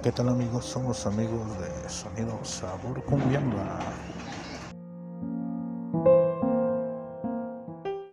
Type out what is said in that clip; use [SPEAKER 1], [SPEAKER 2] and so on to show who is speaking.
[SPEAKER 1] ¿Qué tal amigos? Somos amigos de Sonido Sabor Cumbiamba.